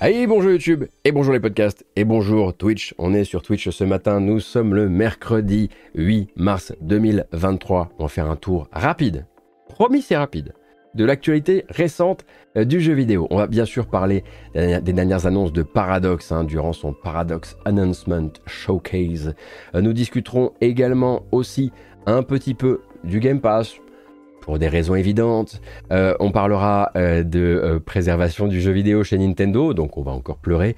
Allez, bonjour YouTube, et bonjour les podcasts, et bonjour Twitch. On est sur Twitch ce matin, nous sommes le mercredi 8 mars 2023. On va faire un tour rapide, promis c'est rapide, de l'actualité récente euh, du jeu vidéo. On va bien sûr parler des dernières annonces de Paradox hein, durant son Paradox Announcement Showcase. Euh, nous discuterons également aussi un petit peu du Game Pass, pour des raisons évidentes. Euh, on parlera euh, de euh, préservation du jeu vidéo chez Nintendo, donc on va encore pleurer.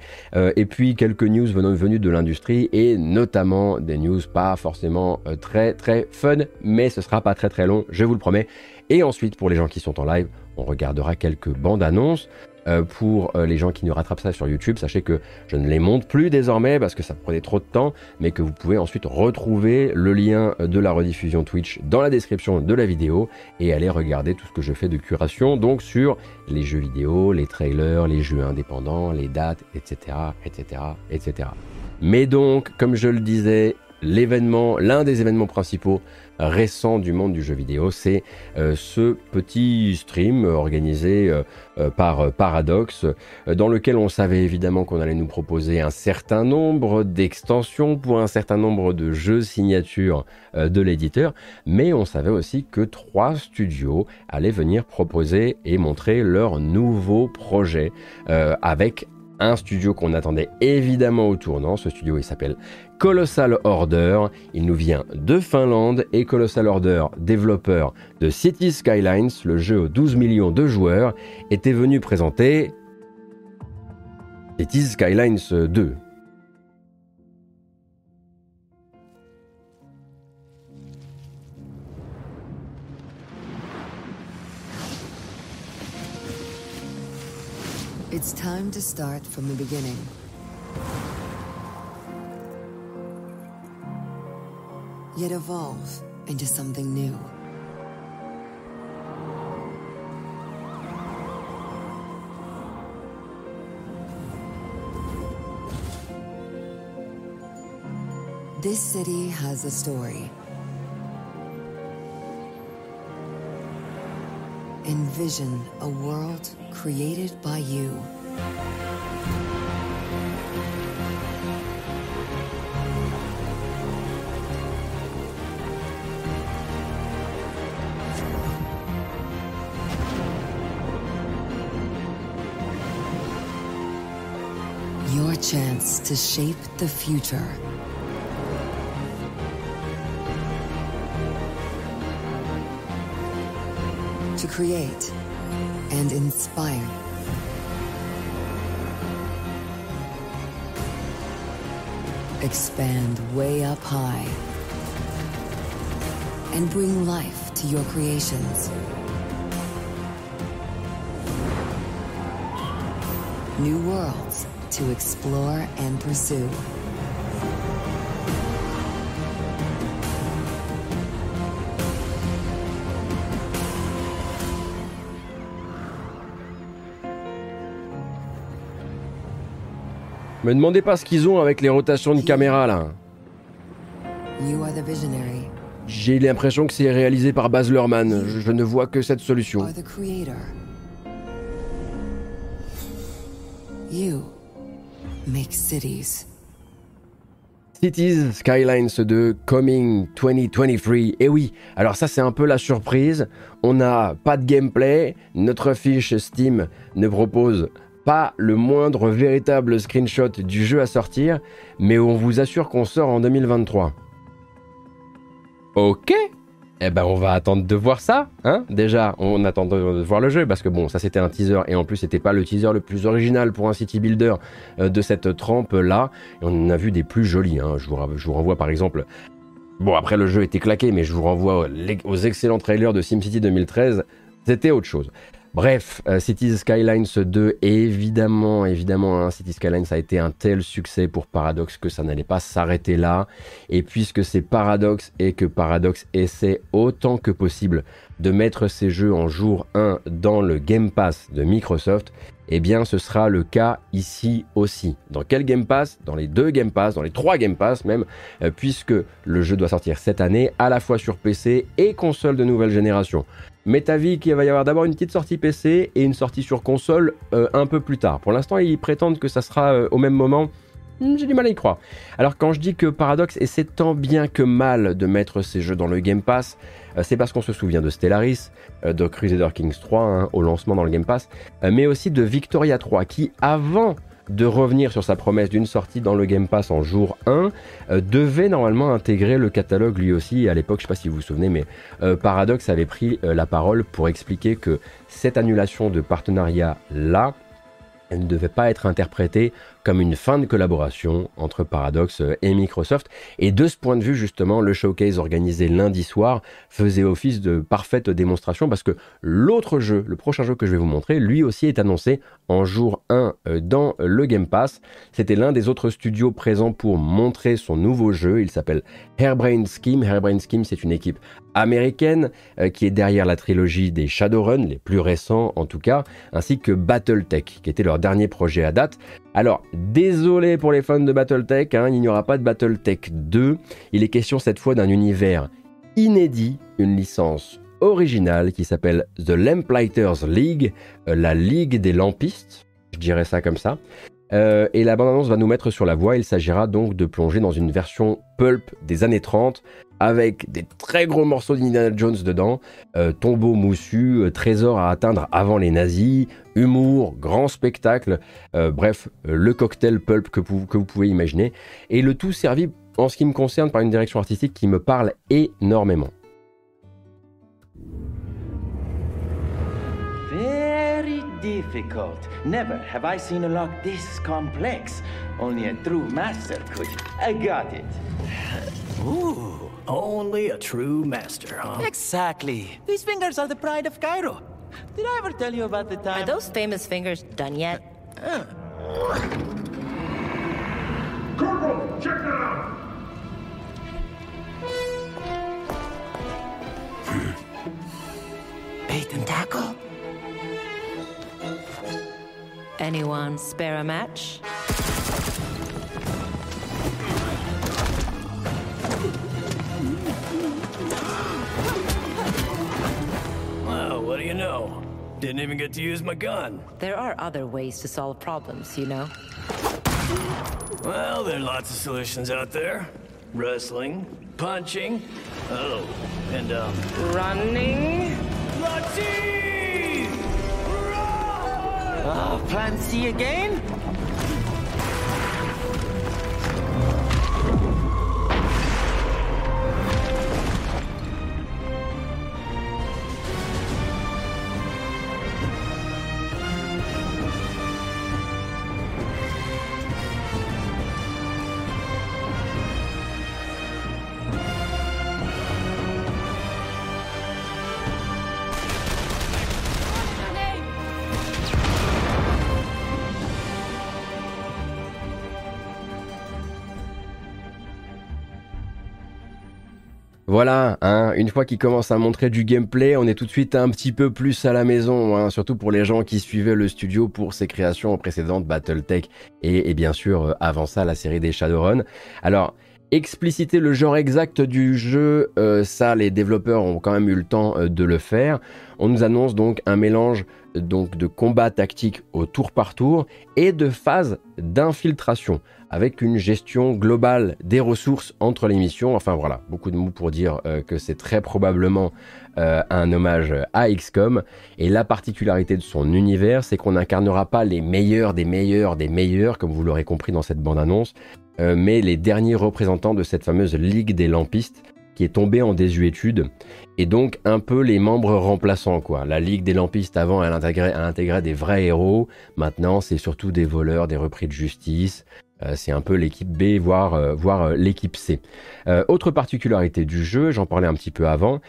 et puis quelques news venant venues de l'industrie et notamment des news pas forcément très très fun, mais ce sera pas très très long, je vous le promets. Et ensuite, pour les gens qui sont en live, on regardera quelques bandes annonces. Euh, pour euh, les gens qui nous rattrapent ça sur YouTube, sachez que je ne les monte plus désormais parce que ça prenait trop de temps, mais que vous pouvez ensuite retrouver le lien de la rediffusion Twitch dans la description de la vidéo et aller regarder tout ce que je fais de curation, donc sur les jeux vidéo, les trailers, les jeux indépendants, les dates, etc., etc., etc. Mais donc, comme je le disais, l'événement, l'un des événements principaux récents du monde du jeu vidéo, c'est euh, ce petit stream organisé euh, euh, par Paradox, dans lequel on savait évidemment qu'on allait nous proposer un certain nombre d'extensions pour un certain nombre de jeux signatures de l'éditeur, mais on savait aussi que trois studios allaient venir proposer et montrer leurs nouveaux projets avec un studio qu'on attendait évidemment au tournant. Ce studio, il s'appelle Colossal Order. Il nous vient de Finlande et Colossal Order, développeur de City Skylines, le jeu aux 12 millions de joueurs, était venu présenter City Skylines 2. It's time to start from the beginning. Yet evolve into something new. This city has a story. Envision a world created by you. Chance to shape the future. To create and inspire. Expand way up high and bring life to your creations. New worlds to explore and pursue. Me demandez pas ce qu'ils ont avec les rotations de caméra là. J'ai l'impression que c'est réalisé par Baz Luhrmann. Je, je ne vois que cette solution. You make cities. Cities Skylines de Coming 2023. Et oui, alors ça c'est un peu la surprise. On n'a pas de gameplay. Notre fiche Steam ne propose pas le moindre véritable screenshot du jeu à sortir, mais on vous assure qu'on sort en 2023. Ok eh ben on va attendre de voir ça, hein Déjà, on attend de voir le jeu parce que bon, ça c'était un teaser et en plus c'était pas le teaser le plus original pour un city builder euh, de cette trempe là. On en a vu des plus jolis. Hein. Je, vous, je vous renvoie par exemple. Bon après le jeu était claqué, mais je vous renvoie aux excellents trailers de SimCity 2013. C'était autre chose. Bref, euh, Cities Skylines 2, évidemment, évidemment, hein, Cities Skylines a été un tel succès pour Paradox que ça n'allait pas s'arrêter là. Et puisque c'est Paradox et que Paradox essaie autant que possible de mettre ses jeux en jour 1 dans le Game Pass de Microsoft, eh bien ce sera le cas ici aussi. Dans quel Game Pass? Dans les deux Game Pass, dans les trois Game Pass même, euh, puisque le jeu doit sortir cette année à la fois sur PC et console de nouvelle génération. M'est avis qu'il va y avoir d'abord une petite sortie PC et une sortie sur console euh, un peu plus tard. Pour l'instant, ils prétendent que ça sera euh, au même moment. Hmm, j'ai du mal à y croire. Alors quand je dis que Paradox essaie tant bien que mal de mettre ces jeux dans le Game Pass, euh, c'est parce qu'on se souvient de Stellaris, de Crusader Kings 3 hein, au lancement dans le Game Pass, mais aussi de Victoria 3 qui avant de revenir sur sa promesse d'une sortie dans le Game Pass en jour 1, euh, devait normalement intégrer le catalogue lui aussi. À l'époque, je ne sais pas si vous vous souvenez, mais euh, Paradox avait pris euh, la parole pour expliquer que cette annulation de partenariat-là, elle ne devait pas être interprétée comme une fin de collaboration entre Paradox et Microsoft. Et de ce point de vue, justement, le showcase organisé lundi soir faisait office de parfaite démonstration parce que l'autre jeu, le prochain jeu que je vais vous montrer, lui aussi est annoncé en jour 1 euh, dans le Game Pass. C'était l'un des autres studios présents pour montrer son nouveau jeu. Il s'appelle Hairbrain Scheme. Hairbrain Scheme, c'est une équipe américaine euh, qui est derrière la trilogie des Shadowrun, les plus récents en tout cas, ainsi que Battletech, qui était leur dernier projet à date. Alors, désolé pour les fans de Battletech, hein, il n'y aura pas de Battletech 2. Il est question cette fois d'un univers inédit, une licence originale qui s'appelle The Lamplighters League, euh, la Ligue des Lampistes, je dirais ça comme ça. Euh, et la bande-annonce va nous mettre sur la voie. Il s'agira donc de plonger dans une version pulp des années 30 avec des très gros morceaux d'Indiana Jones dedans, euh, tombeau moussu, euh, trésor à atteindre avant les nazis, humour, grand spectacle, bref, le cocktail pulp que vous, que vous pouvez imaginer. Et le tout servi, en ce qui me concerne, par une direction artistique qui me parle énormément. difficult. Never have I seen a lock this complex. Only a true master could. I got it. Ooh, only a true master, huh? Exactly. These fingers are the pride of Cairo. Did I ever tell you about the time? Are those famous fingers done yet? Uh. Corporal, check that out! Bait and tackle? Anyone spare a match? What do you know? Didn't even get to use my gun. There are other ways to solve problems, you know? Well, there are lots of solutions out there. Wrestling, punching, oh, and, um... Running? Latif! Oh, plan C again? Voilà, hein, une fois qu'il commence à montrer du gameplay, on est tout de suite un petit peu plus à la maison, hein, surtout pour les gens qui suivaient le studio pour ses créations précédentes, Battletech et, et bien sûr euh, avant ça la série des Shadowrun. Alors, expliciter le genre exact du jeu, euh, ça les développeurs ont quand même eu le temps euh, de le faire. On nous annonce donc un mélange donc de combat tactique au tour par tour et de phase d'infiltration avec une gestion globale des ressources entre les missions. Enfin voilà, beaucoup de mots pour dire euh, que c'est très probablement euh, un hommage à XCOM. Et la particularité de son univers, c'est qu'on n'incarnera pas les meilleurs des meilleurs des meilleurs, comme vous l'aurez compris dans cette bande-annonce, euh, mais les derniers représentants de cette fameuse Ligue des Lampistes qui est tombée en désuétude et donc un peu les membres remplaçants quoi. La Ligue des Lampistes avant elle intégrait, des vrais héros, maintenant c'est surtout des voleurs, des repris de justice, euh, c'est un peu l'équipe B, voire, euh, euh, l'équipe C. autre particularité du jeu, j'en parlais un petit peu avant,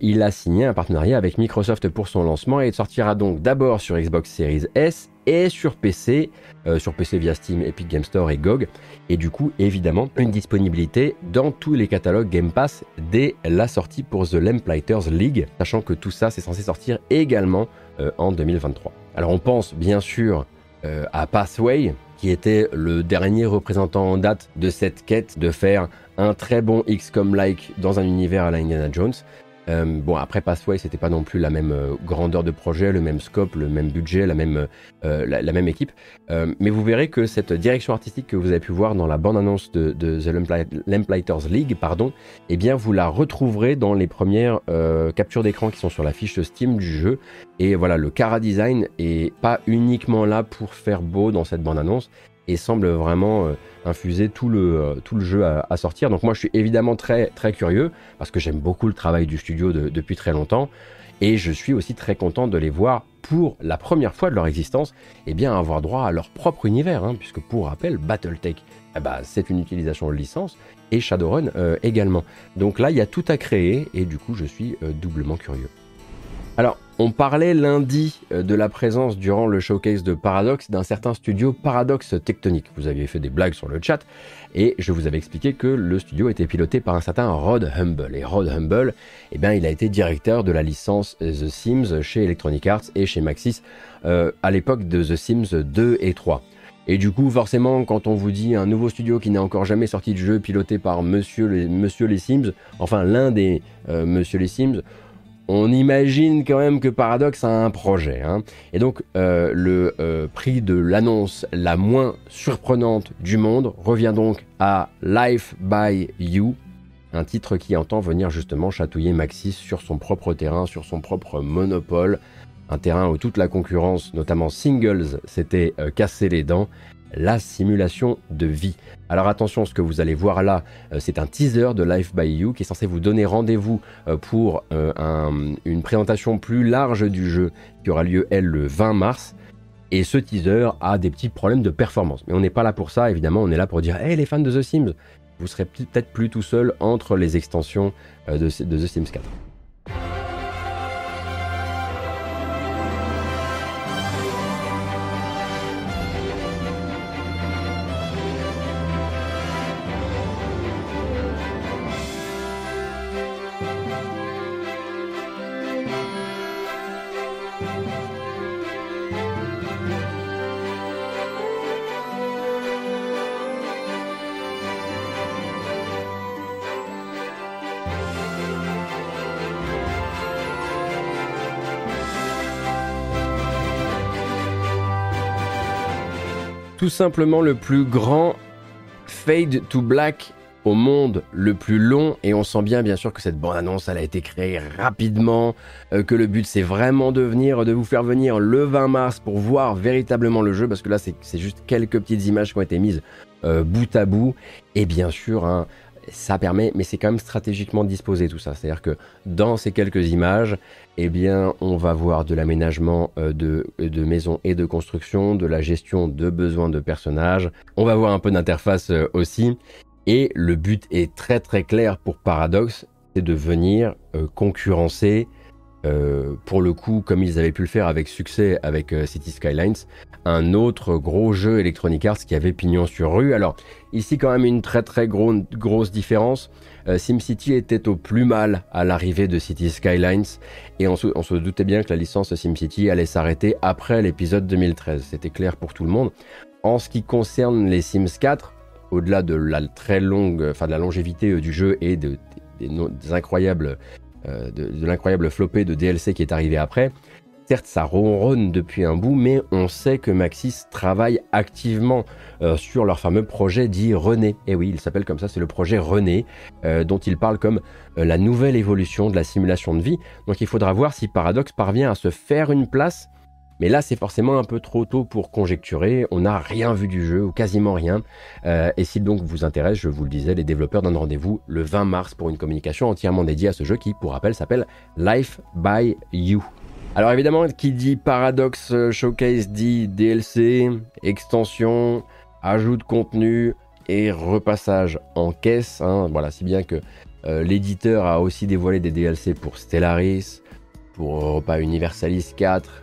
il a signé un partenariat avec Microsoft pour son lancement et il sortira donc d'abord sur Xbox Series S et sur PC, sur PC via Steam, Epic Game Store et GOG, et du coup évidemment une disponibilité dans tous les catalogues Game Pass dès la sortie pour The Lamplighters League, sachant que tout ça c'est censé sortir également en 2023. Alors on pense bien sûr à Pathway, qui était le dernier représentant en date de cette quête de faire un très bon XCOM-like dans un univers à la Indiana Jones. Euh, bon, après Pathway, c'était pas non plus la même euh, grandeur de projet, le même scope, le même budget, la même, euh, la, même équipe. Mais vous verrez que cette direction artistique que vous avez pu voir dans la bande-annonce de, The Lampli- Lamplighters League, pardon, eh bien, vous la retrouverez dans les premières captures d'écran qui sont sur la fiche Steam du jeu. Et voilà, le Cara Design est pas uniquement là pour faire beau dans cette bande-annonce et semble vraiment euh, infuser tout le, euh, tout le jeu à, sortir. Donc moi, je suis évidemment très, très curieux parce que j'aime beaucoup le travail du studio de- depuis très longtemps. Et je suis aussi très content de les voir pour la première fois de leur existence, et bien avoir droit à leur propre univers, hein, puisque pour rappel, BattleTech, eh ben, c'est une utilisation de licence, et Shadowrun euh, également. Donc là, il y a tout à créer, et du coup, je suis doublement curieux. Alors, on parlait lundi euh, de la présence durant le showcase de Paradox d'un certain studio Paradox Tectonic. Vous aviez fait des blagues sur le chat et je vous avais expliqué que le studio était piloté par un certain Rod Humble. Et Rod Humble, eh bien, il a été directeur de la licence The Sims chez Electronic Arts et chez Maxis euh, à l'époque de The Sims 2 et 3. Et du coup, forcément, quand on vous dit un nouveau studio qui n'a encore jamais sorti de jeu piloté par Monsieur les, Monsieur les Sims, enfin l'un des euh, Monsieur les Sims, on imagine quand même que Paradox a un projet. hein. Et donc, euh, le euh, prix de l'annonce la moins surprenante du monde revient donc à Life by You, un titre qui entend venir justement chatouiller Maxis sur son propre terrain, sur son propre monopole. Un terrain où toute la concurrence, notamment Singles, s'était euh, cassé les dents. La simulation de vie. Alors attention, ce que vous allez voir là, euh, c'est un teaser de Life by You qui est censé vous donner rendez-vous euh, pour euh, un- une présentation plus large du jeu qui aura lieu, elle, le 20 mars. Et ce teaser a des petits problèmes de performance. Mais on n'est pas là pour ça, évidemment, on est là pour dire Hey, les fans de The Sims, vous serez peut-être plus tout seul entre les extensions de The Sims 4. Tout simplement le plus grand fade to black au monde le plus long et on sent bien bien sûr que cette bande annonce elle a été créée rapidement euh, que le but c'est vraiment de venir de vous faire venir le 20 mars pour voir véritablement le jeu parce que là c'est juste quelques petites images qui ont été mises euh, bout à bout. Et bien sûr hein, ça permet mais c'est quand même stratégiquement disposé tout ça. C'est à dire que dans ces quelques images eh bien, on va voir de l'aménagement euh, de, maisons et de construction, de la gestion de besoins de personnages. On va voir un peu d'interface euh, aussi. Et le but est très très clair pour Paradox, c'est de venir euh, concurrencer, pour le coup, comme ils avaient pu le faire avec succès avec City Skylines, un autre gros jeu Electronic Arts qui avait pignon sur rue. Alors, ici quand même une très très gros- grosse différence. Euh, SimCity était au plus mal à l'arrivée de City Skylines et on se, doutait bien que la licence SimCity allait s'arrêter après l'épisode 2013. C'était clair pour tout le monde. En ce qui concerne les Sims 4, au-delà de la très longue, enfin de la longévité euh, du jeu et de, des, incroyables, euh, de, de l'incroyable flopée de DLC qui est arrivé après, certes ça ronronne depuis un bout, mais on sait que Maxis travaille activement euh, sur leur fameux projet dit René. Et oui, il s'appelle comme ça, c'est le projet René, euh, dont il parle comme euh, la nouvelle évolution de la simulation de vie. Donc il faudra voir si Paradox parvient à se faire une place. Mais là, c'est forcément un peu trop tôt pour conjecturer. On n'a rien vu du jeu, ou quasiment rien. Et si donc vous intéresse, je vous le disais, les développeurs donnent rendez-vous le 20 mars pour une communication entièrement dédiée à ce jeu qui, pour rappel, s'appelle Life by You. Alors évidemment, qui dit Paradox euh, Showcase dit DLC, extension, ajout de contenu et repassage en caisse. hein. Voilà, si bien que euh, l'éditeur a aussi dévoilé des DLC pour Stellaris, pour Europa Universalis 4,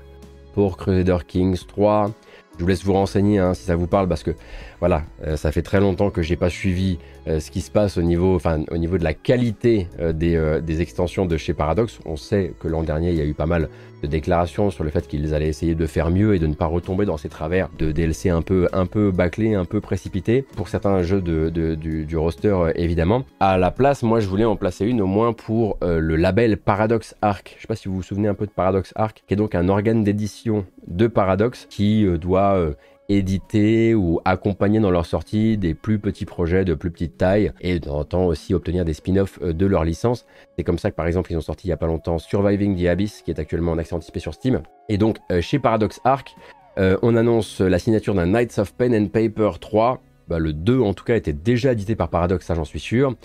pour Crusader Kings 3. Je vous laisse vous renseigner hein, si ça vous parle parce que voilà, euh, ça fait très longtemps que j'ai pas suivi euh, ce qui se passe au niveau, enfin, au niveau de la qualité euh, des, des, extensions de chez Paradox. On sait que l'an dernier, il y a eu pas mal de déclarations sur le fait qu'ils allaient essayer de faire mieux et de ne pas retomber dans ces travers de DLC un peu, un peu bâclés, un peu précipités pour certains jeux du, roster évidemment. À la place, moi, je voulais en placer une au moins pour le label Paradox Arc. Je sais pas si vous vous souvenez un peu de Paradox Arc, qui est donc un organe d'édition de Paradox qui doit éditer ou accompagner dans leur sortie des plus petits projets de plus petite taille et de temps en temps aussi obtenir des spin-offs euh, de leur licence. C'est comme ça que par exemple ils ont sorti il y a pas longtemps Surviving the Abyss qui est actuellement en accès anticipé sur Steam. Et donc euh, chez Paradox Arc, euh, on annonce la signature d'un Knights of Pen and Paper 3. Bah, le 2 en tout cas était déjà édité par Paradox, ça j'en suis sûr.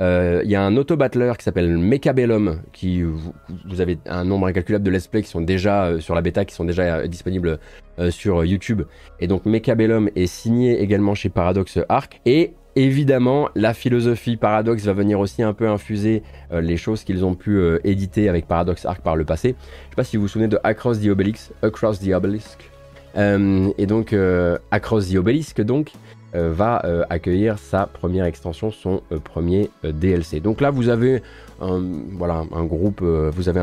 Il y a un auto-battler qui s'appelle Mechabellum, qui vous, avez un nombre incalculable de let's play qui sont déjà sur la bêta, qui sont déjà disponibles euh, sur YouTube. Et donc Mechabellum est signé également chez Paradox Arc. Et évidemment, la philosophie Paradox va venir aussi un peu infuser euh, les choses qu'ils ont pu euh, éditer avec Paradox Arc par le passé. Je sais pas si vous vous souvenez de Across the Obelisk, Across the Obelisk. et donc Across the Obelisk donc va accueillir sa première extension, son premier DLC. Donc là vous avez un,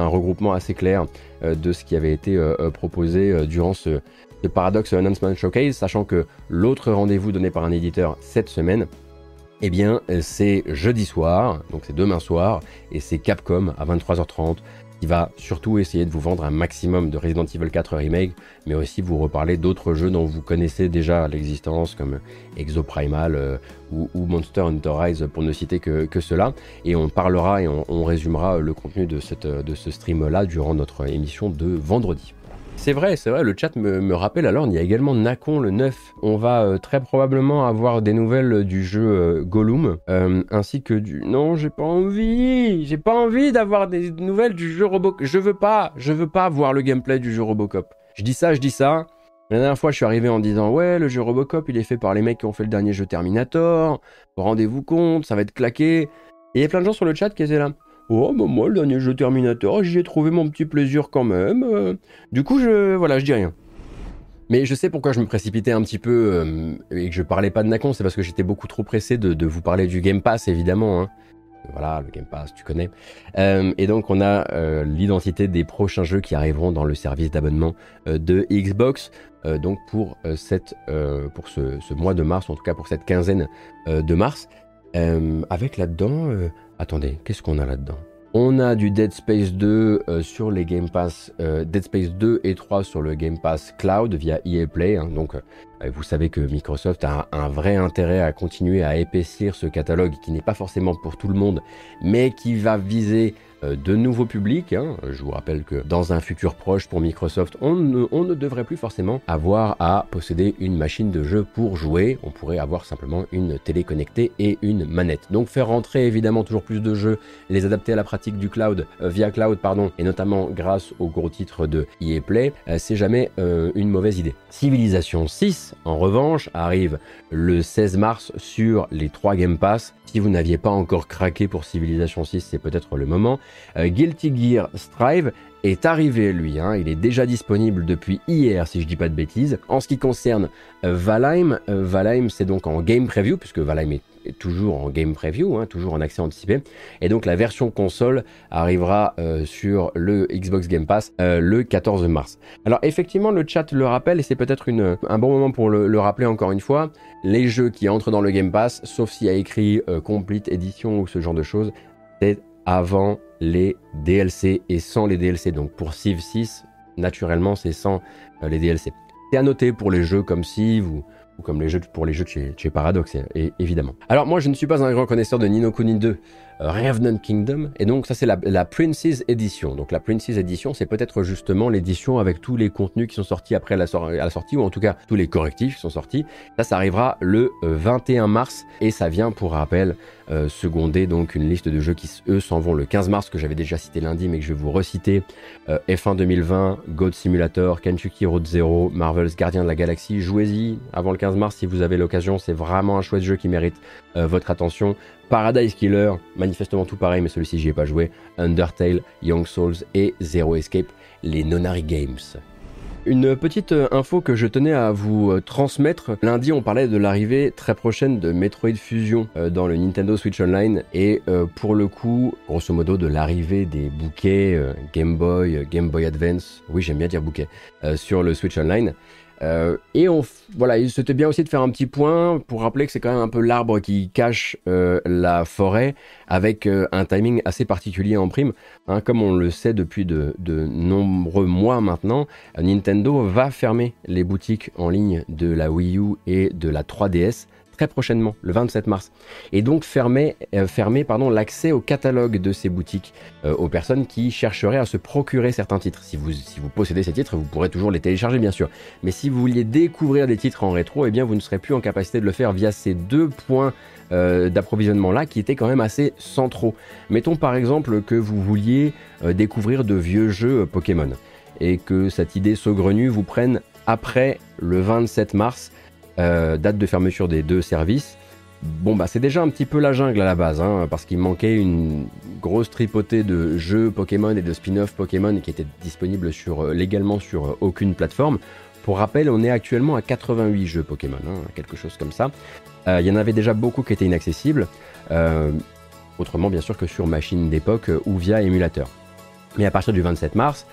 regroupement assez clair de ce qui avait été proposé durant ce, Paradox Announcement Showcase, sachant que l'autre rendez-vous donné par un éditeur cette semaine, eh bien, c'est jeudi soir, donc c'est demain soir, et c'est Capcom à 23h30 qui va surtout essayer de vous vendre un maximum de Resident Evil 4 Remake, mais aussi vous reparler d'autres jeux dont vous connaissez déjà l'existence, comme Exoprimal euh, ou, Monster Hunter Rise, pour ne citer que, cela. Et on parlera et on, résumera le contenu de, cette, de ce stream-là durant notre émission de vendredi. C'est vrai, c'est vrai, le chat me, rappelle alors, il y a également Nakon le 9. On va euh, très probablement avoir des nouvelles du jeu euh, Gollum, euh, ainsi que du... Non, j'ai pas envie J'ai pas envie d'avoir des nouvelles du jeu Robocop. Je veux pas, je veux pas voir le gameplay du jeu Robocop. Je dis ça, je dis ça. La dernière fois, je suis arrivé en disant Ouais, le jeu Robocop, il est fait par les mecs qui ont fait le dernier jeu Terminator. Rendez-vous compte, ça va être claqué. Et il y a plein de gens sur le chat qui étaient là. Oh, bah moi, le dernier jeu Terminator, j'y ai trouvé mon petit plaisir quand même. Euh. du coup, je, voilà, je dis rien. Mais je sais pourquoi je me précipitais un petit peu euh, et que je parlais pas de Nacon, c'est parce que j'étais beaucoup trop pressé de, vous parler du Game Pass, évidemment. Hein. Voilà, le Game Pass, tu connais. Euh, et donc, on a l'identité des prochains jeux qui arriveront dans le service d'abonnement de Xbox. donc, pour, cette, pour ce, ce, mois de mars, en tout cas pour cette quinzaine de mars. avec là-dedans Attendez, qu'est-ce qu'on a là-dedans? On a du Dead Space 2 euh, sur les Game Pass, euh, Dead Space 2 et 3 sur le Game Pass Cloud via EA Play. Hein. donc, euh, vous savez que Microsoft a un, vrai intérêt à continuer à épaissir ce catalogue qui n'est pas forcément pour tout le monde, mais qui va viser de nouveaux publics. Hein. Je vous rappelle que dans un futur proche pour Microsoft, on ne, devrait plus forcément avoir à posséder une machine de jeu pour jouer. On pourrait avoir simplement une télé connectée et une manette. Donc faire rentrer évidemment toujours plus de jeux, les adapter à la pratique du cloud, euh, via cloud pardon, et notamment grâce aux gros titres de EA Play, euh, c'est jamais une mauvaise idée. Civilization 6, en revanche, arrive le 16 mars sur les 3 Game Pass. Si vous n'aviez pas encore craqué pour Civilization 6, c'est peut-être le moment. Euh, Guilty Gear Strive est arrivé lui, hein. il est déjà disponible depuis hier si je dis pas de bêtises. En ce qui concerne euh, Valheim, euh, Valheim c'est donc en game preview puisque Valheim est, toujours en game preview, hein, toujours en accès anticipé. Et donc la version console arrivera sur le Xbox Game Pass le 14 mars. Alors effectivement le chat le rappelle et c'est peut-être un bon moment pour le, le, rappeler encore une fois. Les jeux qui entrent dans le Game Pass, sauf s'il y a écrit Complete Edition ou ce genre de choses, c'est avant les DLC et sans les DLC. Donc pour Civ 6, naturellement, c'est sans euh, les DLC. C'est à noter pour les jeux comme Civ ou, comme les jeux pour les jeux de chez, Paradox, évidemment. Alors moi, je ne suis pas un grand connaisseur de Nino Kuni 2 euh, Revenant Kingdom. Et donc ça c'est la, la, Princess Edition. Donc la Princess Edition c'est peut-être justement l'édition avec tous les contenus qui sont sortis après la, sortie, ou en tout cas tous les correctifs qui sont sortis. Ça, ça arrivera le 21 euh, mars et ça vient pour rappel euh, seconder donc une liste de jeux qui eux s'en vont le 15 mars que j'avais déjà cité lundi mais que je vais vous reciter. F1 2020, God Simulator, Kentucky Road Zero, Marvel's Gardien de la Galaxie. Jouez-y avant le 15 mars si vous avez l'occasion. C'est vraiment un chouette jeu qui mérite votre attention. Paradise Killer, manifestement tout pareil, mais celui-ci j'y ai pas joué. Undertale, Young Souls et Zero Escape, les Nonary Games. Une petite euh, info que je tenais à vous euh, transmettre. Lundi, on parlait de l'arrivée très prochaine de Metroid Fusion euh, dans le Nintendo Switch Online et pour le coup, grosso modo, de l'arrivée des bouquets Game Boy, Game Boy Advance, oui j'aime bien dire bouquet, sur le Switch Online. Euh, et on, voilà, c'était bien aussi de faire un petit point pour rappeler que c'est quand même un peu l'arbre qui cache euh, la forêt avec euh, un timing assez particulier en prime. Hein, comme on le sait depuis de, de, nombreux mois maintenant, Nintendo va fermer les boutiques en ligne de la Wii U et de la 3DS très prochainement, le 27 mars, et donc fermer, euh, pardon, l'accès au catalogue de ces boutiques euh, aux personnes qui chercheraient à se procurer certains titres. Si vous, possédez ces titres, vous pourrez toujours les télécharger bien sûr, mais si vous vouliez découvrir des titres en rétro, eh bien vous ne serez plus en capacité de le faire via ces deux points euh, d'approvisionnement là qui étaient quand même assez centraux. Mettons par exemple que vous vouliez découvrir de vieux jeux Pokémon et que cette idée saugrenue vous prenne après le 27 mars euh, date de fermeture des deux services. Bon, bah c'est déjà un petit peu la jungle à la base, hein, parce qu'il manquait une grosse tripotée de jeux Pokémon et de spin-off Pokémon qui étaient disponibles euh, légalement sur euh, aucune plateforme. Pour rappel, on est actuellement à 88 jeux Pokémon, hein, quelque chose comme ça. Il y en avait déjà beaucoup qui étaient inaccessibles, autrement bien sûr que sur machine d'époque ou via émulateur. Mais à partir du 27 mars,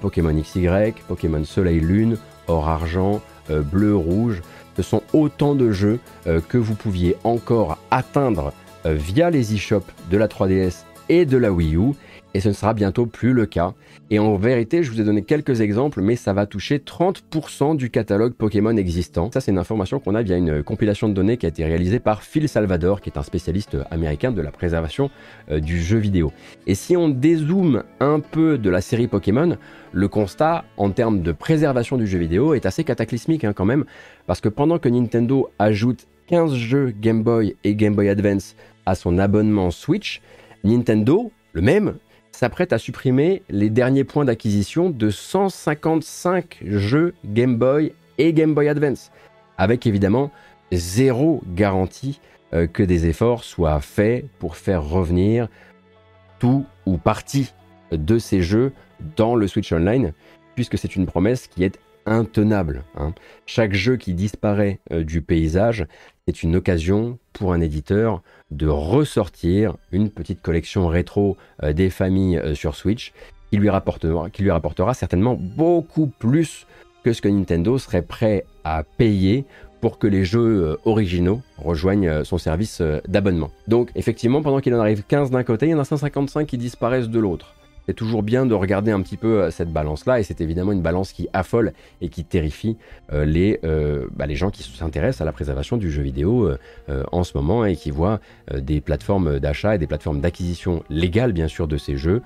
Pokémon XY, Pokémon Soleil Lune, Or Argent, Bleu Rouge, ce sont autant de jeux euh, que vous pouviez encore atteindre euh, via les e-shops de la 3DS et de la Wii U, et ce ne sera bientôt plus le cas. Et en vérité, je vous ai donné quelques exemples, mais ça va toucher 30% du catalogue Pokémon existant. Ça, c'est une information qu'on a via une compilation de données qui a été réalisée par Phil Salvador, qui est un spécialiste américain de la préservation euh, du jeu vidéo. Et si on dézoome un peu de la série Pokémon, le constat en termes de préservation du jeu vidéo est assez cataclysmique hein, quand même, parce que pendant que Nintendo ajoute 15 jeux Game Boy et Game Boy Advance à son abonnement Switch, Nintendo, le même, s'apprête à supprimer les derniers points d'acquisition de 155 jeux Game Boy et Game Boy Advance, avec évidemment zéro garantie euh, que des efforts soient faits pour faire revenir tout ou partie de ces jeux dans le Switch Online, puisque c'est une promesse qui est intenable. Hein. Chaque jeu qui disparaît euh, du paysage est une occasion pour un éditeur de ressortir une petite collection rétro euh, des familles euh, sur Switch qui lui, rapportera, qui lui rapportera certainement beaucoup plus que ce que Nintendo serait prêt à payer pour que les jeux originaux rejoignent son service d'abonnement. Donc effectivement, pendant qu'il en arrive 15 d'un côté, il y en a 155 qui disparaissent de l'autre c'est toujours bien de regarder un petit peu euh, cette balance-là, et c'est évidemment une balance qui affole et qui terrifie euh, les, euh, bah, les gens qui s'intéressent à la préservation du jeu vidéo en ce moment et qui voient des plateformes d'achat et des plateformes d'acquisition légales, bien sûr, de ces jeux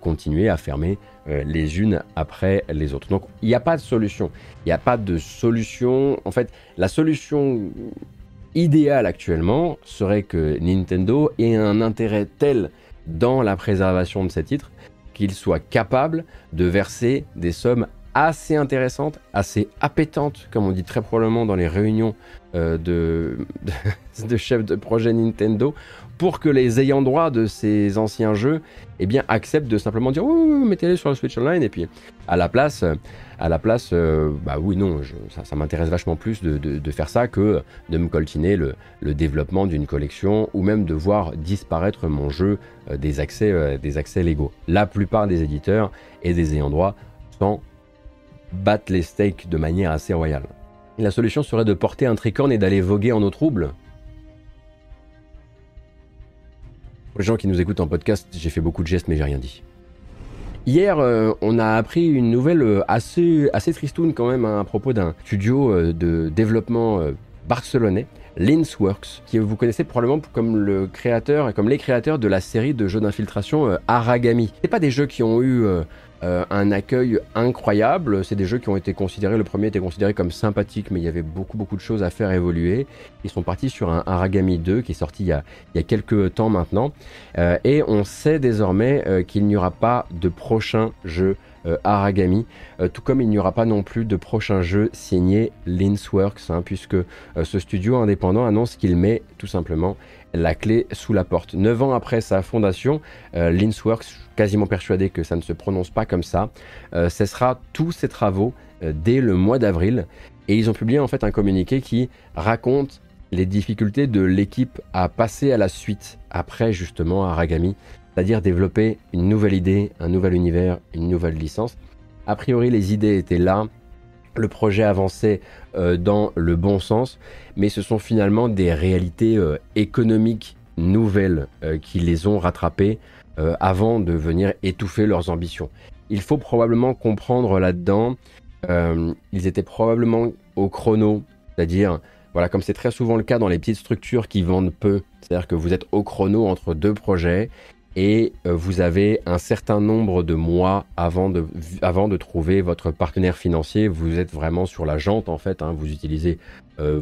continuer à fermer les unes après les autres. Donc il n'y a pas de solution. Il n'y a pas de solution. En fait, la solution idéale actuellement serait que Nintendo ait un intérêt tel dans la préservation de ces titres qu'il soit capable de verser des sommes assez intéressantes, assez appétantes, comme on dit très probablement dans les réunions euh, de, chefs de projet Nintendo, pour que les ayants droit de ces anciens jeux eh bien, acceptent de simplement dire oui, mettez-les sur le Switch Online et puis à la place, à la place euh, bah oui, non, ça, m'intéresse vachement plus de, faire ça que de me coltiner le, développement d'une collection ou même de voir disparaître mon jeu euh, des, accès, euh, des accès légaux. La plupart des éditeurs et des ayants droit s'en battent les steaks de manière assez royale. La solution serait de porter un tricorne et d'aller voguer en eau trouble Pour les gens qui nous écoutent en podcast, j'ai fait beaucoup de gestes mais j'ai rien dit. Hier, euh, on a appris une nouvelle euh, assez, assez quand même hein, à propos d'un studio euh, de développement barcelonais, Linsworks, qui vous connaissez probablement comme le créateur et comme les créateurs de la série de jeux d'infiltration Aragami. C'est pas des jeux qui ont eu euh, un accueil incroyable. C'est des jeux qui ont été considérés, le premier était considéré comme sympathique, mais il y avait beaucoup beaucoup de choses à faire évoluer. Ils sont partis sur un Aragami 2 qui est sorti il y a, quelques temps maintenant. Euh, et on sait désormais euh, qu'il n'y aura pas de prochain jeu Aragami, tout comme il n'y aura pas non plus de prochain jeu signé Linsworks, hein, puisque ce studio indépendant annonce qu'il met tout simplement la clé sous la porte. Neuf ans après sa fondation, euh, Linsworks, quasiment persuadé que ça ne se prononce pas comme ça, euh, cessera tous ses travaux euh, dès le mois d'avril. Et ils ont publié en fait un communiqué qui raconte les difficultés de l'équipe à passer à la suite après justement Aragami, c'est-à-dire développer une nouvelle idée, un nouvel univers, une nouvelle licence. A priori, les idées étaient là, le projet avançait euh, dans le bon sens, mais ce sont finalement des réalités euh, économiques nouvelles euh, qui les ont rattrapées avant de venir étouffer leurs ambitions. Il faut probablement comprendre là-dedans, ils étaient probablement au chrono, c'est-à-dire, voilà, comme c'est très souvent le cas dans les petites structures qui vendent peu, c'est-à-dire que vous êtes au chrono entre deux projets et euh, vous avez un certain nombre de mois avant de, avant de trouver votre partenaire financier. Vous êtes vraiment sur la jante en fait, hein. vous utilisez euh,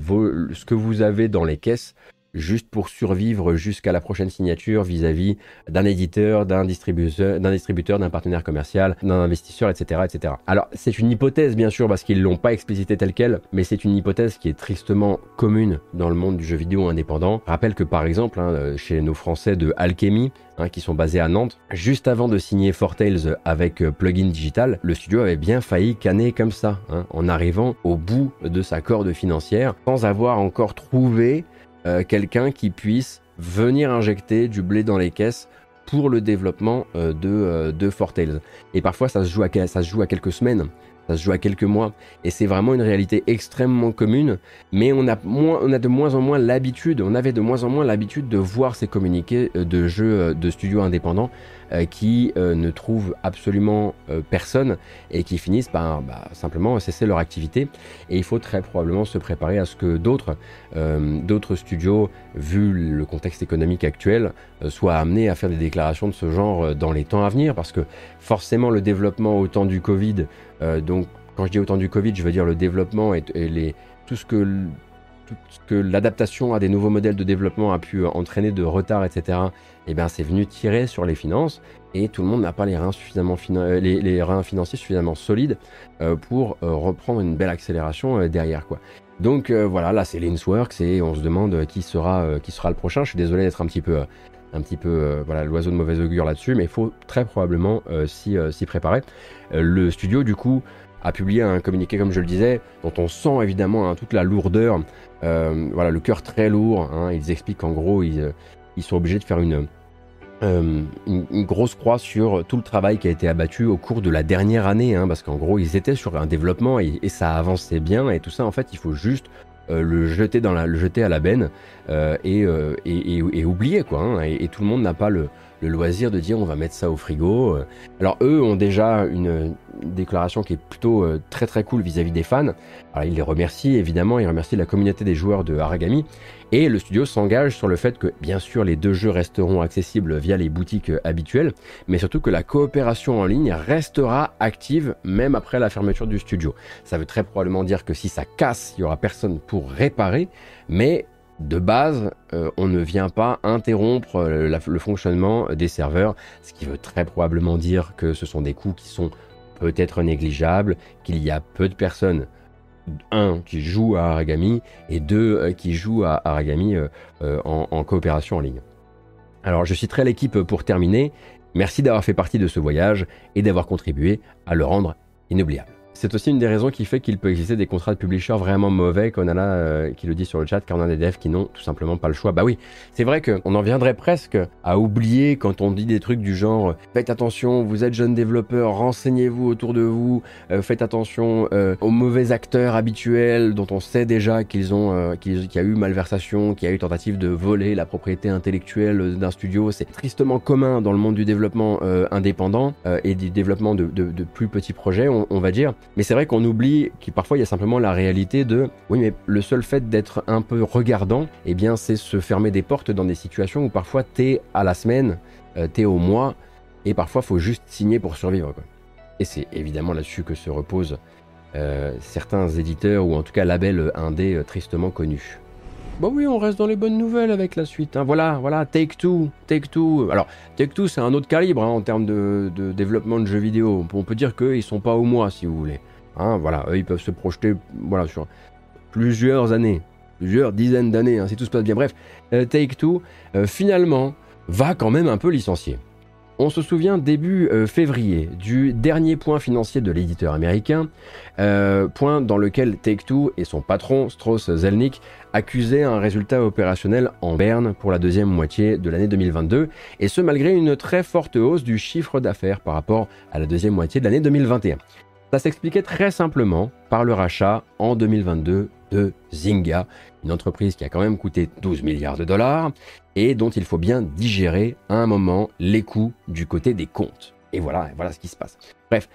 ce que vous avez dans les caisses juste pour survivre jusqu'à la prochaine signature vis-à-vis d'un éditeur, d'un distributeur, d'un distributeur, d'un partenaire commercial, d'un investisseur, etc., etc. Alors c'est une hypothèse bien sûr parce qu'ils l'ont pas explicité telle quelle, mais c'est une hypothèse qui est tristement commune dans le monde du jeu vidéo indépendant. Rappelle que par exemple hein, chez nos Français de Alchemy, hein, qui sont basés à Nantes, juste avant de signer Fortales avec euh, Plugin Digital, le studio avait bien failli canner comme ça, hein, en arrivant au bout de sa corde financière, sans avoir encore trouvé euh, quelqu'un qui puisse venir injecter du blé dans les caisses pour le développement euh, de, euh, de Fortales. Et parfois, ça se, joue à, ça se joue à quelques semaines, ça se joue à quelques mois. Et c'est vraiment une réalité extrêmement commune, mais on a, moins, on a de moins en moins l'habitude, on avait de moins en moins l'habitude de voir ces communiqués de jeux de studios indépendants euh, qui euh, ne trouvent absolument euh, personne et qui finissent par bah, simplement cesser leur activité. Et il faut très probablement se préparer à ce que d'autres d'autres studios, vu le contexte économique actuel, soient amenés à faire des déclarations de ce genre dans les temps à venir, parce que forcément le développement au temps du Covid, donc quand je dis au temps du Covid, je veux dire le développement et, tout ce que l'adaptation à des nouveaux modèles de développement a pu entraîner de retard, etc., eh bien, c'est venu tirer sur les finances et tout le monde n'a pas les reins, euh, financiers suffisamment solides euh, pour euh, reprendre une belle accélération derrière. Donc voilà, là c'est Linsworks et on se demande qui sera, qui sera le prochain. Je suis désolé d'être un petit peu, un petit peu voilà, l'oiseau de mauvaise augure là-dessus, mais il faut très probablement s'y préparer. le studio, du coup, a publié un communiqué, comme je le disais, dont on sent évidemment hein, toute la lourdeur, voilà, le cœur très lourd. Hein. ils expliquent qu'en gros, ils, sont obligés de faire une, euh, grosse croix sur tout le travail qui a été abattu au cours de la dernière année, hein, parce qu'en gros ils étaient sur un développement et, ça avançait bien et tout ça en fait il faut juste euh, le jeter dans la, le jeter à la benne euh, et, et, et, oublier quoi. Hein, et, tout le monde n'a pas le, le, loisir de dire on va mettre ça au frigo. Alors eux ont déjà une, déclaration qui est plutôt très très cool vis-à-vis des fans. Alors ils les remercient évidemment, ils remercient la communauté des joueurs de Aragami et le studio s'engage sur le fait que, bien sûr, les deux jeux resteront accessibles via les boutiques euh, habituelles, mais surtout que la coopération en ligne restera active même après la fermeture du studio. Ça veut très probablement dire que si ça casse, il n'y aura personne pour réparer, mais de base, euh, on ne vient pas interrompre euh, le fonctionnement des serveurs, ce qui veut très probablement dire que ce sont des coûts qui sont peut-être négligeables, qu'il y a peu de personnes un qui joue à Aragami et deux euh, qui jouent à Aragami en, coopération en ligne. Alors je citerai l'équipe pour terminer. Merci d'avoir fait partie de ce voyage et d'avoir contribué à le rendre inoubliable. C'est aussi une des raisons qui fait qu'il peut exister des contrats de publisher vraiment mauvais, qu'on a là, euh, qui le dit sur le chat, car on a des devs qui n'ont tout simplement pas le choix. Bah oui, c'est vrai qu'on en viendrait presque à oublier quand on dit des trucs du genre faites attention, vous êtes jeune développeur, renseignez-vous autour de vous, euh, faites attention euh, aux mauvais acteurs habituels dont on sait déjà qu'ils ont, qu'il y a eu malversation, qu'il y a eu tentative de voler la propriété intellectuelle d'un studio. C'est tristement commun dans le monde du développement indépendant et du développement de, plus petits projets, on va dire. Mais c'est vrai qu'on oublie qu'il parfois il y a simplement la réalité de oui mais le seul fait d'être un peu regardant, eh bien c'est se fermer des portes dans des situations où parfois t'es à la semaine, euh, t'es au mois, et parfois faut juste signer pour survivre. Et c'est évidemment là-dessus que se reposent euh, certains éditeurs ou en tout cas labels indés euh, tristement connus. Bah oui, on reste dans les bonnes nouvelles avec la suite. Hein. Voilà, voilà, Take Two, Take Two. Alors, Take Two, c'est un autre calibre hein, en termes de, développement de jeux vidéo. On peut dire qu'ils sont pas au mois, si vous voulez. Hein, voilà, eux, ils peuvent se projeter sur plusieurs années. plusieurs dizaines d'années, si tout se passe bien. Bref, Take-Two, finalement, va quand même un peu licencier. On se souvient début euh, février du dernier point financier de l'éditeur américain, euh, point dans lequel Take-Two et son patron Strauss Zelnick accusaient un résultat opérationnel en berne pour la deuxième moitié de l'année 2022, et ce malgré une très forte hausse du chiffre d'affaires par rapport à la deuxième moitié de l'année 2021. Ça s'expliquait très simplement par le rachat en 2022 de Zynga, une entreprise qui a quand même coûté 12 milliards de dollars et dont il faut bien digérer à un moment les coûts du côté des comptes. Et voilà, voilà ce qui se passe. Bref,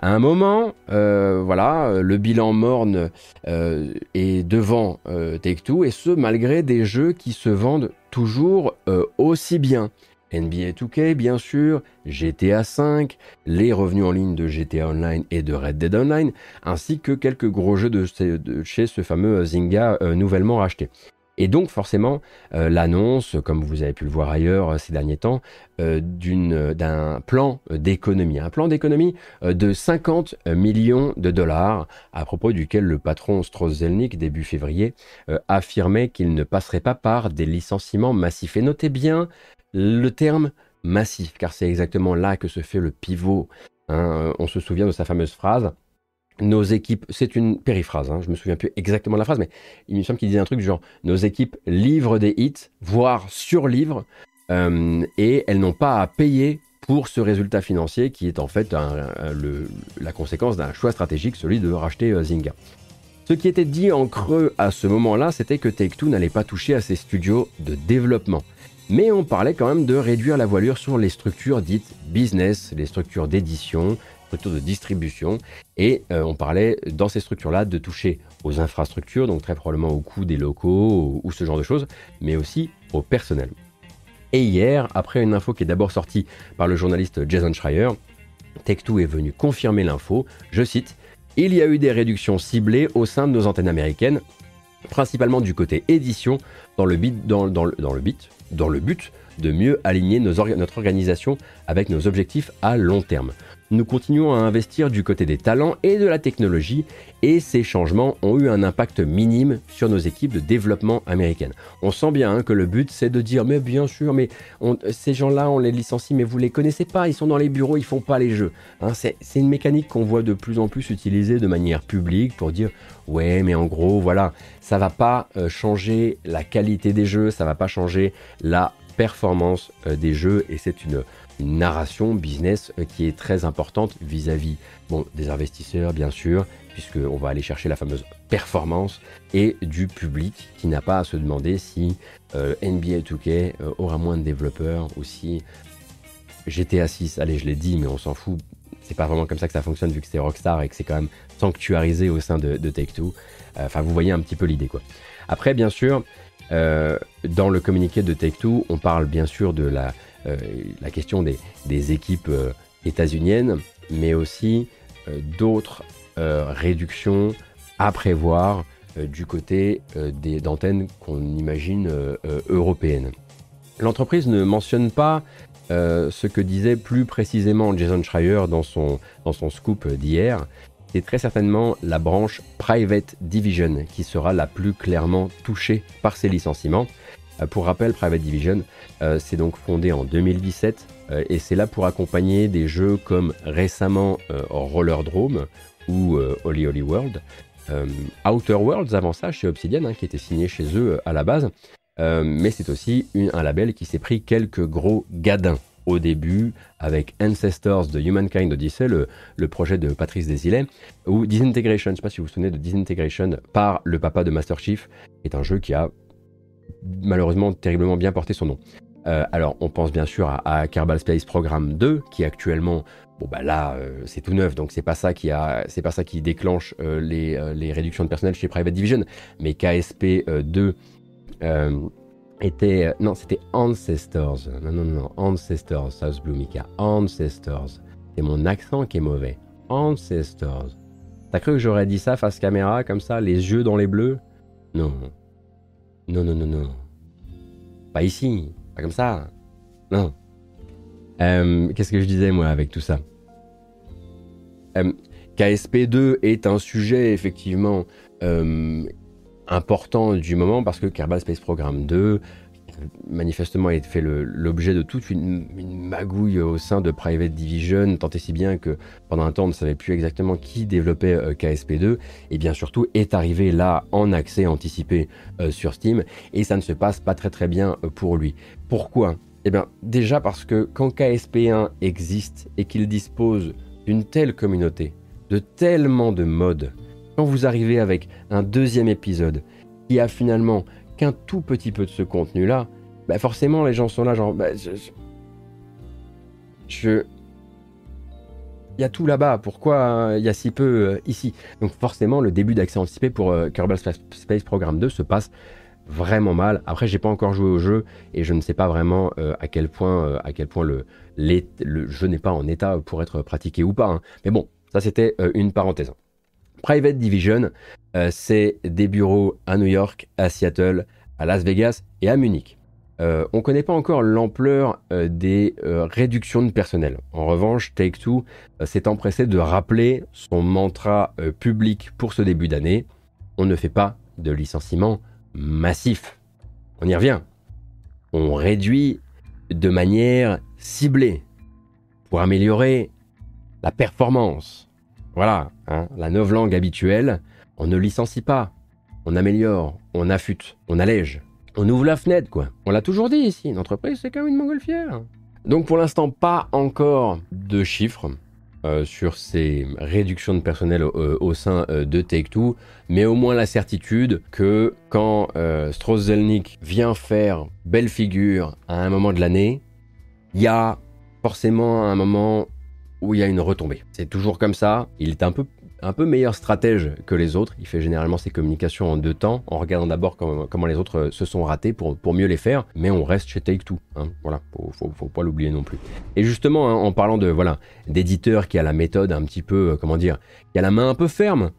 à un moment, euh, voilà, le bilan morne euh, est devant euh, Take-Two, et ce malgré des jeux qui se vendent toujours aussi bien. NBA 2K, bien sûr, GTA V, les revenus en ligne de GTA Online et de Red Dead Online, ainsi que quelques gros jeux de, chez ce fameux Zynga nouvellement racheté. Et donc forcément, euh, l'annonce, comme vous avez pu le voir ailleurs euh, ces derniers temps, euh, d'un plan d'économie. Un plan d'économie de 50 millions de dollars, à propos duquel le patron Strauss-Zelnick, début février, affirmait qu'il ne passerait pas par des licenciements massifs. Et notez bien le terme massif, car c'est exactement là que se fait le pivot. Hein. On se souvient de sa fameuse phrase nos équipes, c'est une périphrase, hein, je me souviens plus exactement de la phrase, mais il me semble qu'il disait un truc du genre nos équipes livrent des hits, voire surlivrent, euh, et elles n'ont pas à payer pour ce résultat financier qui est en fait la conséquence d'un choix stratégique, celui de racheter euh, Zynga. Ce qui était dit en creux à ce moment-là, c'était que Take-Two n'allait pas toucher à ses studios de développement. Mais on parlait quand même de réduire la voilure sur les structures dites business, les structures d'édition, de distribution. Et euh, on parlait dans ces structures-là de toucher aux infrastructures, donc très probablement au coût des locaux ou, ce genre de choses, mais aussi au personnel. Et hier, après une info qui est d'abord sortie par le journaliste Jason Schreier, Tech2 est venu confirmer l'info. Je cite Il y a eu des réductions ciblées au sein de nos antennes américaines, principalement du côté édition, dans le, but, de mieux aligner notre organisation avec nos objectifs à long terme nous continuons à investir du côté des talents et de la technologie et ces changements ont eu un impact minime sur nos équipes de développement américaines. On sent bien hein, que le but c'est de dire mais bien sûr mais ces gens-là on les licencie mais vous les connaissez pas, ils sont dans les bureaux, ils font pas les jeux. Hein, c'est une mécanique qu'on voit de plus en plus utilisée de manière publique pour dire ouais mais en gros voilà ça va pas euh, changer la qualité des jeux, ça va pas changer la performance euh, des jeux et c'est une une narration business euh, qui est très importante vis-à-vis bon, des investisseurs, bien sûr, puisqu'on va aller chercher la fameuse performance, et du public qui n'a pas à se demander si euh, NBA 2K euh, aura moins de développeurs ou si GTA 6, allez, je l'ai dit, mais on s'en fout. C'est pas vraiment comme ça que ça fonctionne vu que c'est Rockstar et que c'est quand même sanctuarisé au sein de, Take-Two. Enfin, vous voyez un petit peu l'idée, quoi. Après, bien sûr, dans le communiqué de Take-Two, on parle bien sûr de la, la question des, équipes euh, états-uniennes, mais aussi euh, d'autres réductions à prévoir du côté des d'antennes qu'on imagine européennes. L'entreprise ne mentionne pas ce que disait plus précisément Jason Schreier dans son, dans son scoop d'hier. C'est très certainement la branche Private Division qui sera la plus clairement touchée par ces licenciements. Euh, pour rappel, Private Division, euh, c'est donc fondé en 2017 euh, et c'est là pour accompagner des jeux comme récemment Roller Drome ou Holy Holy World, Outer Worlds avant ça chez Obsidian, hein, qui était signé chez eux à la base. mais c'est aussi un label qui s'est pris quelques gros gadins. Au début avec Ancestors de Humankind Odyssey, le, le projet de Patrice Desilets, ou Disintegration, je ne sais pas si vous vous souvenez de Disintegration par le papa de Master Chief, est un jeu qui a malheureusement terriblement bien porté son nom. Euh, alors, on pense bien sûr à, Kerbal Space Programme 2, qui actuellement, bon bah là, euh, c'est tout neuf, donc c'est pas ça qui a, c'est pas ça qui déclenche euh, les, réductions de personnel chez Private Division, mais KSP 2 était, non, c'était Ancestors, non non non, Ancestors, South Mika, Ancestors. C'est mon accent qui est mauvais. Ancestors. T'as cru que j'aurais dit ça face caméra comme ça, les yeux dans les bleus? Non. Non, non, non, non. Pas ici, pas comme ça. Non. Euh, qu'est-ce que je disais moi avec tout ça? Euh, KSP2 est un sujet effectivement euh, important du moment parce que Kerbal Space Program 2 manifestement a fait l'objet de toute une, magouille au sein de Private Division, tant et si bien que pendant un temps on ne savait plus exactement qui développait euh, KSP2, et bien surtout est arrivé là en accès anticipé euh, sur Steam, et ça ne se passe pas très très bien euh, pour lui. Pourquoi? Eh bien déjà parce que quand KSP1 existe et qu'il dispose d'une telle communauté, de tellement de modes, quand vous arrivez avec un deuxième épisode qui a finalement qu'un tout petit peu de ce contenu-là, bah forcément les gens sont là genre... Bah, je... Il y a tout là-bas, pourquoi euh, il y a si peu euh, ici? Donc forcément le début d'accès anticipé pour euh, Kerbal Space Program 2 se passe vraiment mal. Après j'ai pas encore joué au jeu et je ne sais pas vraiment à quel point, à quel point le, le jeu n'est pas en état pour être pratiqué ou pas. Hein. Mais bon, ça c'était une parenthèse. Private Division, euh, c'est des bureaux à New York, à Seattle, à Las Vegas et à Munich. Euh, on ne connaît pas encore l'ampleur euh, des réductions de personnel. En revanche, Take-Two s'est empressé de rappeler son mantra public pour ce début d'année. On ne fait pas de licenciement massif. On y revient. On réduit de manière ciblée pour améliorer la performance, voilà, hein, la langue habituelle, on ne licencie pas, on améliore, on affûte, on allège, on ouvre la fenêtre, quoi. On l'a toujours dit ici, une entreprise, c'est comme une montgolfière. Donc pour l'instant, pas encore de chiffres euh, sur ces réductions de personnel au, sein euh, de Take-Two, mais au moins la certitude que quand euh, Zelnick vient faire belle figure à un moment de l'année, il y a forcément un moment où il y a une retombée. C'est toujours comme ça. Il est un peu, un peu meilleur stratège que les autres. Il fait généralement ses communications en deux temps, en regardant d'abord comment, les autres se sont ratés pour, pour mieux les faire. Mais on reste chez Take-Two. Hein. Voilà, faut, faut, pas l'oublier non plus. Et justement, hein, en parlant de voilà d'éditeurs qui a la méthode un petit peu, euh, comment dire, qui a la main un peu ferme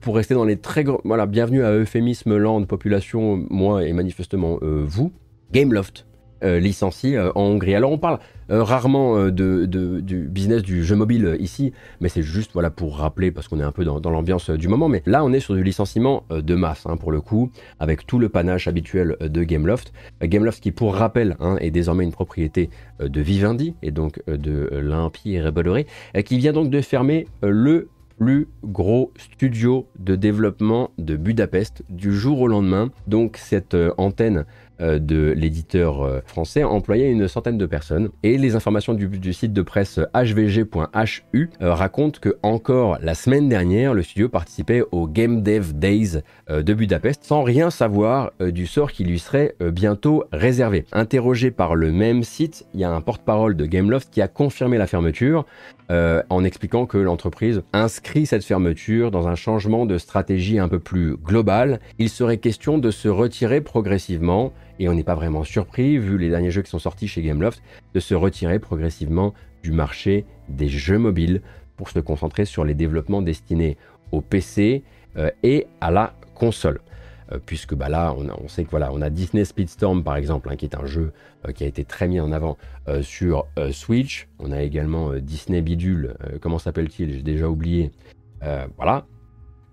pour rester dans les très grands... Voilà, bienvenue à Euphémisme Land, population, moi et manifestement euh, vous. Gameloft euh, licencié euh, en Hongrie. Alors on parle euh, rarement de, du business du jeu mobile ici, mais c'est juste voilà pour rappeler parce qu'on est un peu dans, l'ambiance du moment. Mais là on est sur du licenciement de masse hein, pour le coup, avec tout le panache habituel de Gameloft. Gameloft qui pour rappel hein, est désormais une propriété de Vivendi et donc de l'Empire Bolloré, qui vient donc de fermer le plus gros studio de développement de Budapest du jour au lendemain. Donc cette antenne de l'éditeur euh, français employait une centaine de personnes. Et les informations du, site de presse hvg.hu euh, racontent que encore la semaine dernière, le studio participait au Game Dev Days de Budapest sans rien savoir du sort qui lui serait bientôt réservé. Interrogé par le même site, il y a un porte-parole de Gameloft qui a confirmé la fermeture. en expliquant que l'entreprise inscrit cette fermeture dans un changement de stratégie un peu plus global. Il serait question de se retirer progressivement et on n'est pas vraiment surpris, vu les derniers jeux qui sont sortis chez Gameloft, de se retirer progressivement du marché des jeux mobiles pour se concentrer sur les développements destinés au PC euh, et à la console. Euh, puisque bah là, on, sait que voilà, on a Disney Speedstorm par exemple, hein, qui est un jeu euh, qui a été très mis en avant sur Switch. On a également Disney Bidule, comment s'appelle-t-il? J'ai déjà oublié. voilà.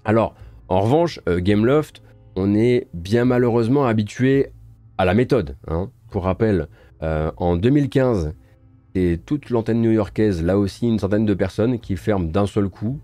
Alors, en revanche, Gameloft, on est bien malheureusement habitué à la méthode. Hein. Pour rappel, euh, en 2015, c'est toute l'antenne new-yorkaise, là aussi une centaine de personnes qui ferment d'un seul coup,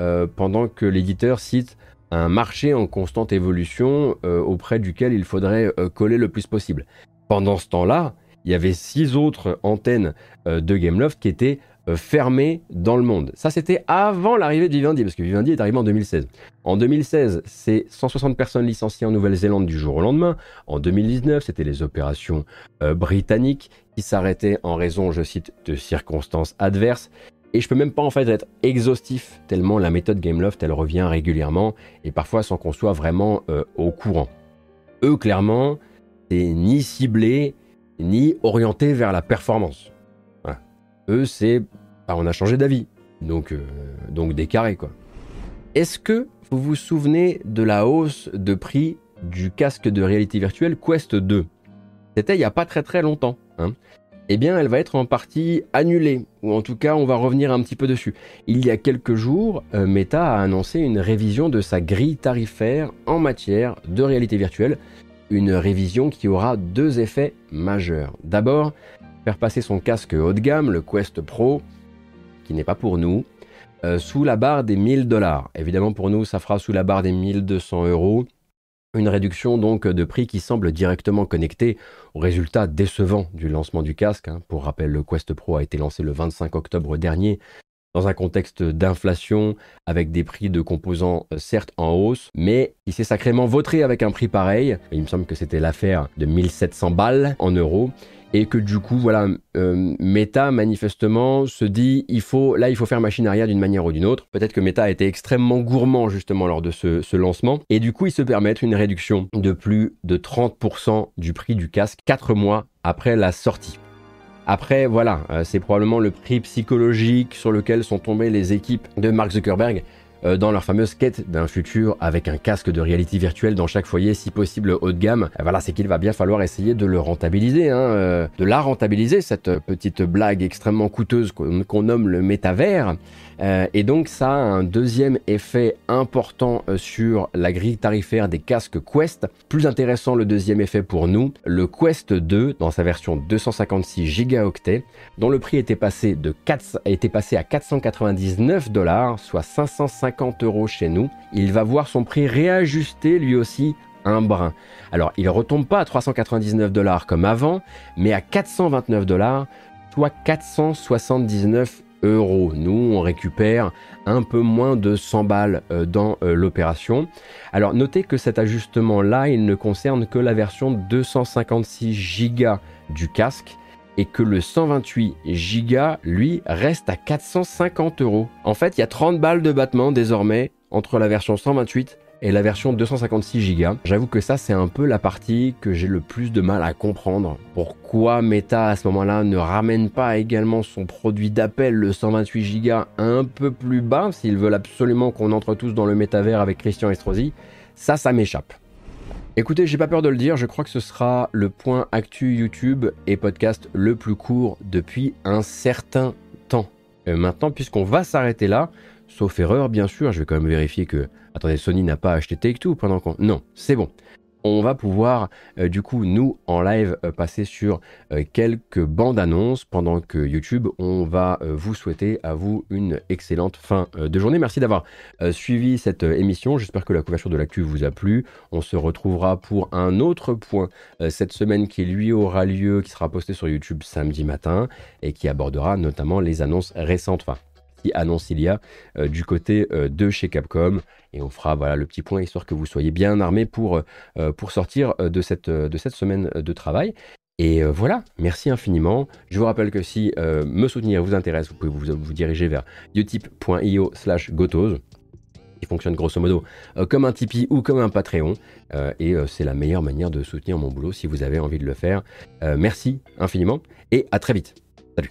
euh, pendant que l'éditeur cite un marché en constante évolution euh, auprès duquel il faudrait coller le plus possible. Pendant ce temps-là, il y avait six autres antennes de Gameloft qui étaient euh, fermé dans le monde. Ça, c'était avant l'arrivée de Vivendi, parce que Vivendi est arrivé en 2016. En 2016, c'est 160 personnes licenciées en Nouvelle-Zélande du jour au lendemain. En 2019, c'était les opérations euh, britanniques qui s'arrêtaient en raison, je cite, de circonstances adverses. Et je peux même pas en fait être exhaustif, tellement la méthode Gameloft, elle revient régulièrement, et parfois sans qu'on soit vraiment euh, au courant. Eux, clairement, c'est ni ciblé, ni orienté vers la performance. Eux, c'est on a changé d'avis. Donc, euh, donc des carrés, quoi. Est-ce que vous vous souvenez de la hausse de prix du casque de réalité virtuelle Quest 2 C'était il n'y a pas très très longtemps. Hein. Eh bien elle va être en partie annulée, ou en tout cas on va revenir un petit peu dessus. Il y a quelques jours, euh, Meta a annoncé une révision de sa grille tarifaire en matière de réalité virtuelle, une révision qui aura deux effets majeurs. D'abord, faire passer son casque haut de gamme, le Quest Pro, qui n'est pas pour nous, euh, sous la barre des 1000 dollars. Évidemment pour nous ça fera sous la barre des 1200 euros. Une réduction donc de prix qui semble directement connectée au résultat décevant du lancement du casque. Hein. Pour rappel, le Quest Pro a été lancé le 25 octobre dernier dans un contexte d'inflation avec des prix de composants euh, certes en hausse, mais il s'est sacrément vautré avec un prix pareil. Il me semble que c'était l'affaire de 1700 balles en euros et que du coup, voilà, euh, Meta manifestement se dit, il faut, là, il faut faire machine arrière d'une manière ou d'une autre. Peut-être que Meta a été extrêmement gourmand justement lors de ce, lancement, et du coup, ils se permettent une réduction de plus de 30% du prix du casque 4 mois après la sortie. Après, voilà, euh, c'est probablement le prix psychologique sur lequel sont tombées les équipes de Mark Zuckerberg dans leur fameuse quête d'un futur avec un casque de réalité virtuelle dans chaque foyer, si possible haut de gamme. Euh, voilà, c'est qu'il va bien falloir essayer de le rentabiliser, hein, euh, de la rentabiliser, cette petite blague extrêmement coûteuse qu'on nomme le métavers. Euh, et donc ça a un deuxième effet important euh, sur la grille tarifaire des casques Quest. Plus intéressant le deuxième effet pour nous, le Quest 2 dans sa version 256 Go, dont le prix était passé, de 4, a été passé à 499 dollars, soit 550 euros chez nous. Il va voir son prix réajusté lui aussi un brin. Alors il retombe pas à 399 dollars comme avant, mais à 429 dollars, soit 479 nous, on récupère un peu moins de 100 balles euh, dans euh, l'opération. Alors notez que cet ajustement-là, il ne concerne que la version 256 Go du casque et que le 128 Go, lui, reste à 450 euros. En fait, il y a 30 balles de battement désormais entre la version 128 et la version 256 Go. J'avoue que ça c'est un peu la partie que j'ai le plus de mal à comprendre. Pourquoi Meta à ce moment-là ne ramène pas également son produit d'appel, le 128 Go, un peu plus bas s'ils veulent absolument qu'on entre tous dans le métavers avec Christian Estrosi? Ça, ça m'échappe. Écoutez, j'ai pas peur de le dire, je crois que ce sera le point actu YouTube et podcast le plus court depuis un certain temps. Euh, maintenant, puisqu'on va s'arrêter là, sauf erreur bien sûr, je vais quand même vérifier que Attendez, Sony n'a pas acheté Take-Two pendant qu'on... Non, c'est bon. On va pouvoir euh, du coup nous en live euh, passer sur euh, quelques bandes annonces pendant que YouTube on va vous souhaiter à vous une excellente fin de journée. Merci d'avoir suivi cette émission. J'espère que la couverture de l'actu vous a plu. On se retrouvera pour un autre point cette semaine qui lui aura lieu, qui sera posté sur YouTube samedi matin et qui abordera notamment les annonces récentes. Annonce il y a du côté de chez Capcom et on fera voilà le petit point histoire que vous soyez bien armés pour, euh, pour sortir euh, de cette, euh, de cette semaine de travail. Et voilà, merci infiniment. Je vous rappelle que si me soutenir vous intéresse, vous pouvez vous, vous diriger vers utip.io slash gotos qui fonctionne grosso modo comme un Tipeee ou comme un Patreon. et c'est la meilleure manière de soutenir mon boulot si vous avez envie de le faire. merci infiniment et à très vite. Salut